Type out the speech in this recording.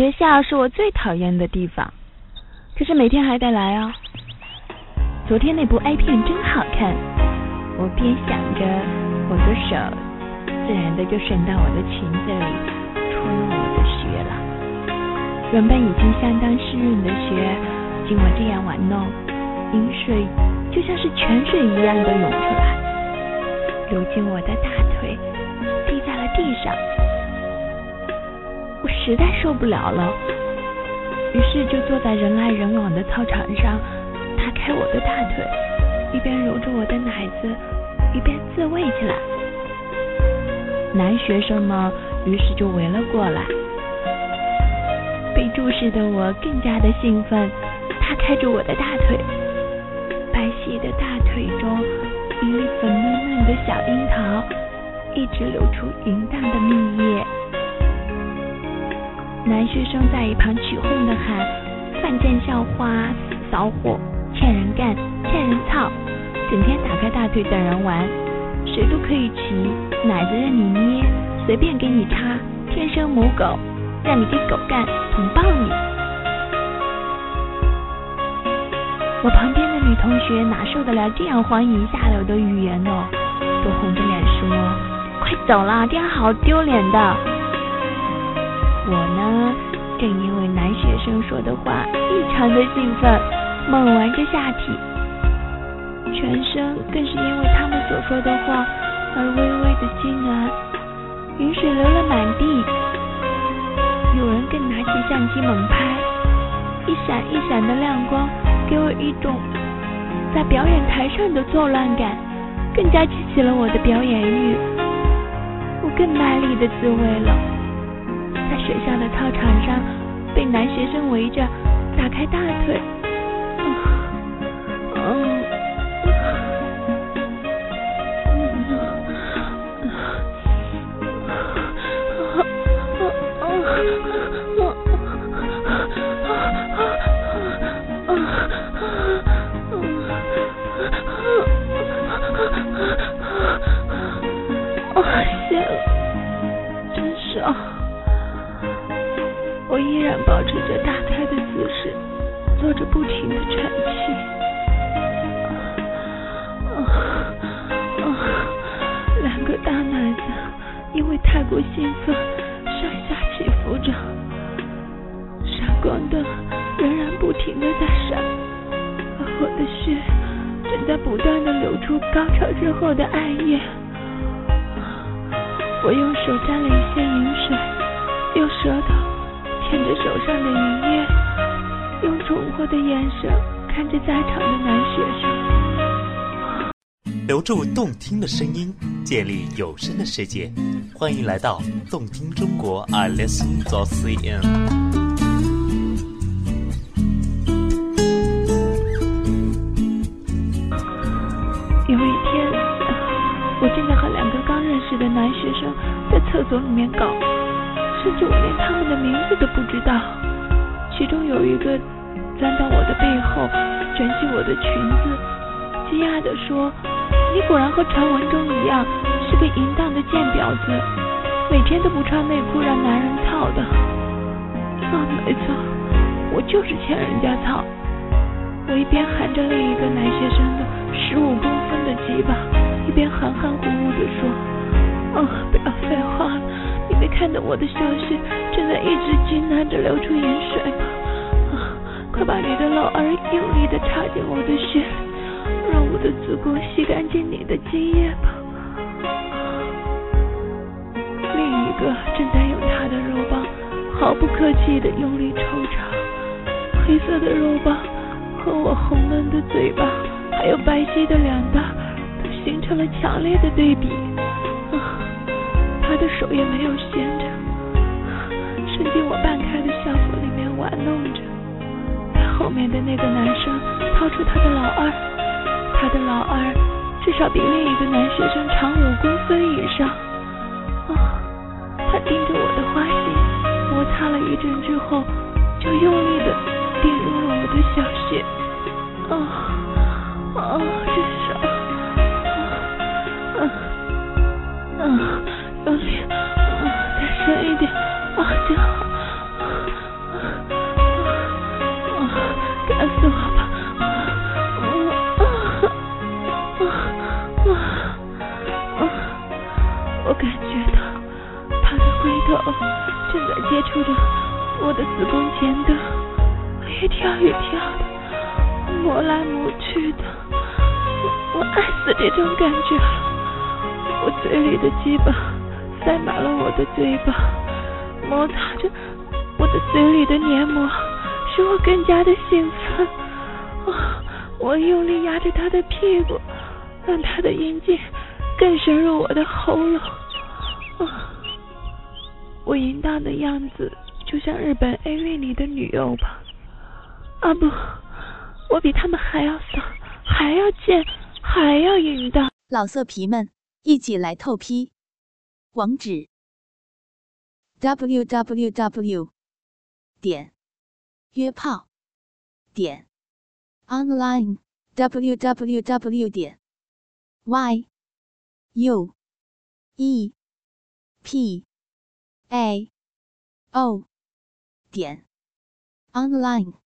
学校是我最讨厌的地方，可是每天还得来哦。昨天那部 A 片真好看，我边想着，我的手自然的就伸到我的裙子里，戳入我的穴了。原本已经相当湿润的穴，经我这样玩弄，饮水就像是泉水一样的涌出来，流进我的大腿，滴在了地上。实在受不了了，于是就坐在人来人往的操场上，打开我的大腿，一边揉着我的奶子，一边自慰起来。男学生们于是就围了过来，被注视的我更加的兴奋，他开着我的大腿，白皙的大腿中一粒粉嫩嫩的小樱桃，一直流出淫荡的蜜液。男学生在一旁起哄的喊：“犯贱校花，死骚货，欠人干，欠人操，整天打开大腿等人玩，谁都可以骑，奶子任你捏，随便给你插，天生母狗，让你给狗干，捅爆你！”我旁边的女同学哪受得了这样荒淫下流的语言呢？都红着脸说：“快走啦，这样好丢脸的。”我呢，正因为男学生说的话异常的兴奋，猛玩着下体，全身更是因为他们所说的话而微微的痉挛，雨水流了满地。有人更拿起相机猛拍，一闪一闪的亮光给我一种在表演台上的错乱感，更加激起了我的表演欲。我更卖力的自慰了。在学校的操场上，被男学生围着，打开大腿，我依然保持着打开的姿势，做着不停的喘气。两个大奶子因为太过兴奋，上下起伏着，闪光灯仍然不停的在闪，而我的血正在不断的流出高潮之后的暗夜。我用手沾了一些饮水，用舌头。牵着手上的银叶，用宠惑的眼神看着在场的男学生，留住动听的声音，建立有声的世界。欢迎来到动听中国，I listen to CN。有一天，我正在和两个刚认识的男学生在厕所里面搞。甚至我连他们的名字都不知道。其中有一个钻到我的背后，卷起我的裙子，惊讶地说：“你果然和传闻中一样，是个淫荡的贱婊子，每天都不穿内裤让男人操的。”啊，没错，我就是欠人家操。我一边含着另一个男学生的十五公分的鸡巴，一边含含糊糊地说：“啊，不要废话。”没看到我的小穴正在一直艰难着流出盐水吗？啊，快把你的老二用力的插进我的穴，让我的子宫吸干净你的精液吧。另一个正在用他的肉棒毫不客气的用力抽插，黑色的肉棒和我红嫩的嘴巴，还有白皙的脸蛋，都形成了强烈的对比。的手也没有闲着，伸进我半开的校服里面玩弄着，后面的那个男生掏出他的老二，他的老二至少比另一个男学生长五公分以上。啊！他盯着我的花心，摩擦了一阵之后，就用力的顶入了我的小穴。啊啊！在接触着我的子宫前的，一跳一跳的，磨来磨去的。我爱死这种感觉了。我嘴里的鸡巴塞满了我的嘴巴，摩擦着我的嘴里的黏膜。使我更加的兴奋，我用力压着他的屁股，让他的阴茎更深入我的喉咙。我淫荡的样子就像日本 AV 里的女优吧？啊不，我比他们还要骚，还要贱，还要淫荡。老色皮们，一起来透批！网址：w w w. 点。约炮点 online w w w 点 y u e p a. O. 点。Online。